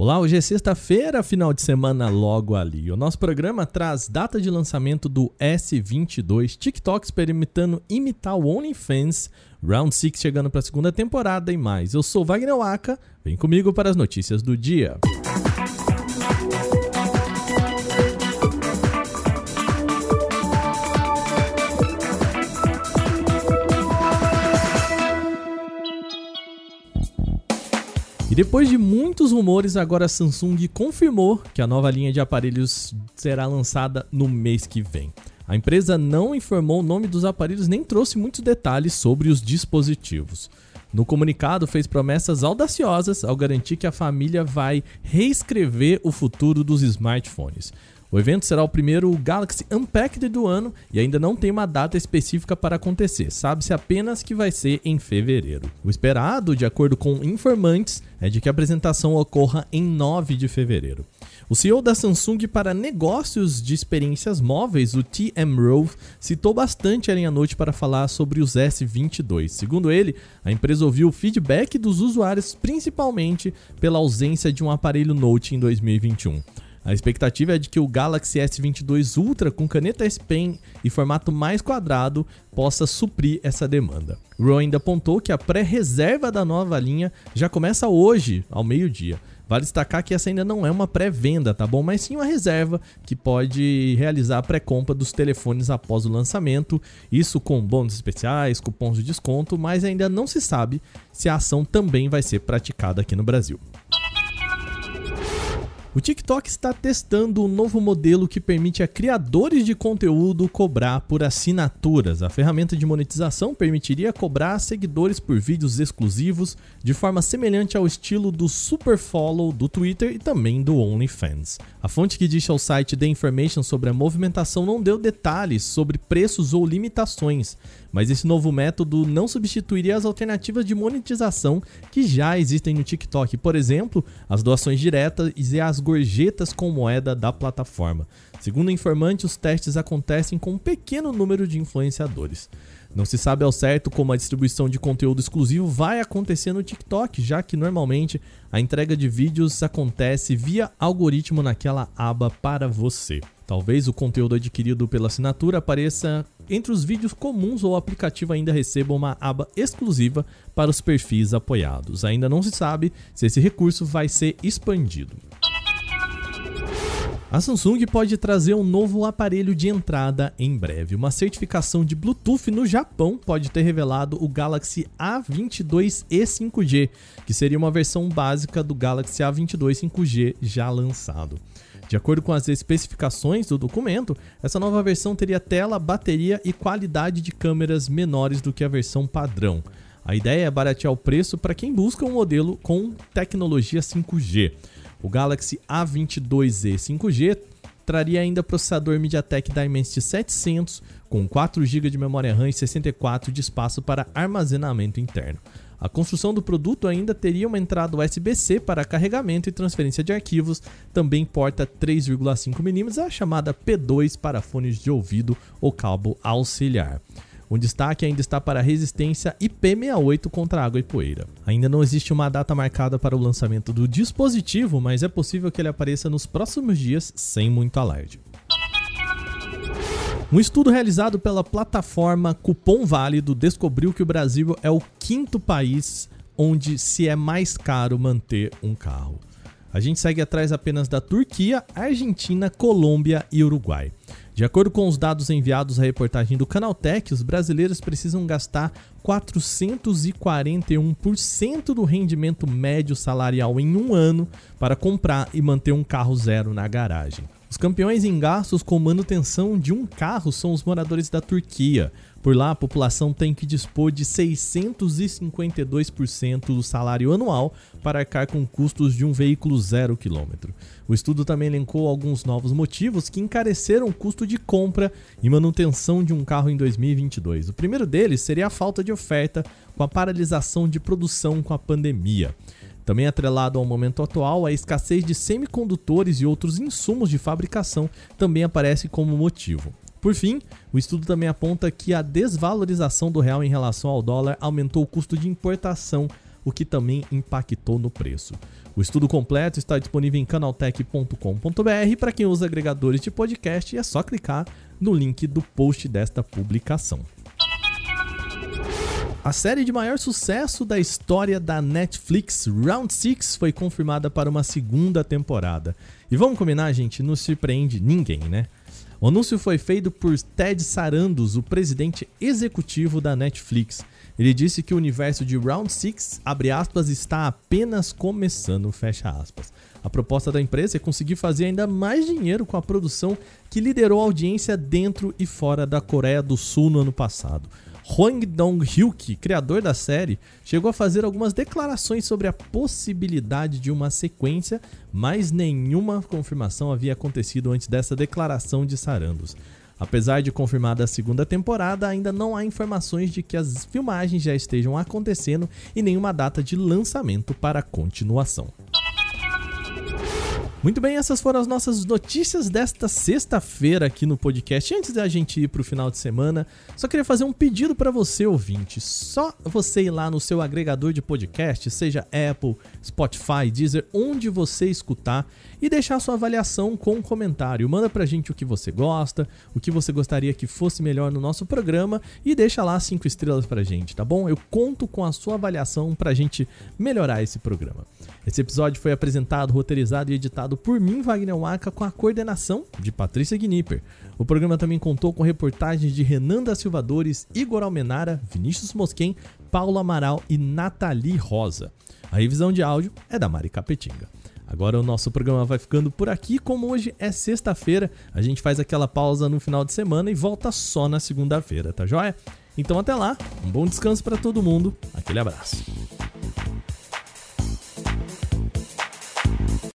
Olá, hoje é sexta-feira, final de semana logo ali. O nosso programa traz data de lançamento do S22, TikTok experimentando imitar o OnlyFans, Round 6 chegando para a segunda temporada e mais. Eu sou Wagner Waka, vem comigo para as notícias do dia. Depois de muitos rumores, agora a Samsung confirmou que a nova linha de aparelhos será lançada no mês que vem. A empresa não informou o nome dos aparelhos nem trouxe muitos detalhes sobre os dispositivos. No comunicado, fez promessas audaciosas ao garantir que a família vai reescrever o futuro dos smartphones. O evento será o primeiro Galaxy Unpacked do ano e ainda não tem uma data específica para acontecer, sabe-se apenas que vai ser em fevereiro. O esperado, de acordo com informantes, é de que a apresentação ocorra em 9 de fevereiro. O CEO da Samsung para negócios de experiências móveis, o TM Rove, citou bastante a noite para falar sobre os S22. Segundo ele, a empresa ouviu o feedback dos usuários principalmente pela ausência de um aparelho Note em 2021. A expectativa é de que o Galaxy S22 Ultra com caneta S Pen e formato mais quadrado possa suprir essa demanda. O ainda apontou que a pré-reserva da nova linha já começa hoje, ao meio-dia. Vale destacar que essa ainda não é uma pré-venda, tá bom? Mas sim uma reserva que pode realizar a pré-compra dos telefones após o lançamento, isso com bônus especiais, cupons de desconto, mas ainda não se sabe se a ação também vai ser praticada aqui no Brasil. O TikTok está testando um novo modelo que permite a criadores de conteúdo cobrar por assinaturas. A ferramenta de monetização permitiria cobrar seguidores por vídeos exclusivos de forma semelhante ao estilo do Super Follow do Twitter e também do OnlyFans. A fonte que diz ao site The Information sobre a movimentação não deu detalhes sobre preços ou limitações, mas esse novo método não substituiria as alternativas de monetização que já existem no TikTok, por exemplo, as doações diretas e as gorjetas com moeda da plataforma. Segundo o informante, os testes acontecem com um pequeno número de influenciadores. Não se sabe ao certo como a distribuição de conteúdo exclusivo vai acontecer no TikTok, já que normalmente a entrega de vídeos acontece via algoritmo naquela aba para você. Talvez o conteúdo adquirido pela assinatura apareça entre os vídeos comuns ou o aplicativo ainda receba uma aba exclusiva para os perfis apoiados. Ainda não se sabe se esse recurso vai ser expandido. A Samsung pode trazer um novo aparelho de entrada em breve. Uma certificação de Bluetooth no Japão pode ter revelado o Galaxy A22e 5G, que seria uma versão básica do Galaxy A22 5G já lançado. De acordo com as especificações do documento, essa nova versão teria tela, bateria e qualidade de câmeras menores do que a versão padrão. A ideia é baratear o preço para quem busca um modelo com tecnologia 5G. O Galaxy A22e 5G traria ainda processador MediaTek Dimensity 700 com 4 GB de memória RAM e 64 de espaço para armazenamento interno. A construção do produto ainda teria uma entrada USB-C para carregamento e transferência de arquivos, também porta 3,5 mm, a chamada P2 para fones de ouvido ou cabo auxiliar. Um destaque ainda está para a resistência IP68 contra água e poeira. Ainda não existe uma data marcada para o lançamento do dispositivo, mas é possível que ele apareça nos próximos dias sem muito alarde. Um estudo realizado pela plataforma Cupom Válido descobriu que o Brasil é o quinto país onde se é mais caro manter um carro. A gente segue atrás apenas da Turquia, Argentina, Colômbia e Uruguai. De acordo com os dados enviados à reportagem do Canaltech, os brasileiros precisam gastar 441% do rendimento médio salarial em um ano para comprar e manter um carro zero na garagem. Os campeões em gastos com manutenção de um carro são os moradores da Turquia. Por lá, a população tem que dispor de 652% do salário anual para arcar com custos de um veículo zero quilômetro. O estudo também elencou alguns novos motivos que encareceram o custo de compra e manutenção de um carro em 2022. O primeiro deles seria a falta de oferta com a paralisação de produção com a pandemia. Também atrelado ao momento atual, a escassez de semicondutores e outros insumos de fabricação também aparece como motivo. Por fim, o estudo também aponta que a desvalorização do real em relação ao dólar aumentou o custo de importação, o que também impactou no preço. O estudo completo está disponível em canaltech.com.br para quem usa agregadores de podcast é só clicar no link do post desta publicação. A série de maior sucesso da história da Netflix, Round 6, foi confirmada para uma segunda temporada. E vamos combinar, gente, não surpreende ninguém, né? O anúncio foi feito por Ted Sarandos, o presidente executivo da Netflix. Ele disse que o universo de Round 6, abre aspas, está apenas começando. A proposta da empresa é conseguir fazer ainda mais dinheiro com a produção que liderou audiência dentro e fora da Coreia do Sul no ano passado. Hwang Dong-hyuk, criador da série, chegou a fazer algumas declarações sobre a possibilidade de uma sequência, mas nenhuma confirmação havia acontecido antes dessa declaração de Sarandos. Apesar de confirmada a segunda temporada, ainda não há informações de que as filmagens já estejam acontecendo e nenhuma data de lançamento para a continuação. Muito bem, essas foram as nossas notícias desta sexta-feira aqui no podcast. Antes da gente ir para o final de semana, só queria fazer um pedido para você, ouvinte. Só você ir lá no seu agregador de podcast, seja Apple, Spotify, Deezer, onde você escutar, e deixar sua avaliação com um comentário. Manda pra gente o que você gosta, o que você gostaria que fosse melhor no nosso programa e deixa lá cinco estrelas pra gente, tá bom? Eu conto com a sua avaliação pra gente melhorar esse programa. Esse episódio foi apresentado, roteirizado e editado por mim, Wagner Waka, com a coordenação de Patrícia Gnipper. O programa também contou com reportagens de Renan da Silvadores, Igor Almenara, Vinícius Mosquen, Paulo Amaral e Nathalie Rosa. A revisão de áudio é da Mari Capetinga. Agora o nosso programa vai ficando por aqui. Como hoje é sexta-feira, a gente faz aquela pausa no final de semana e volta só na segunda-feira, tá joia? Então até lá, um bom descanso para todo mundo, aquele abraço.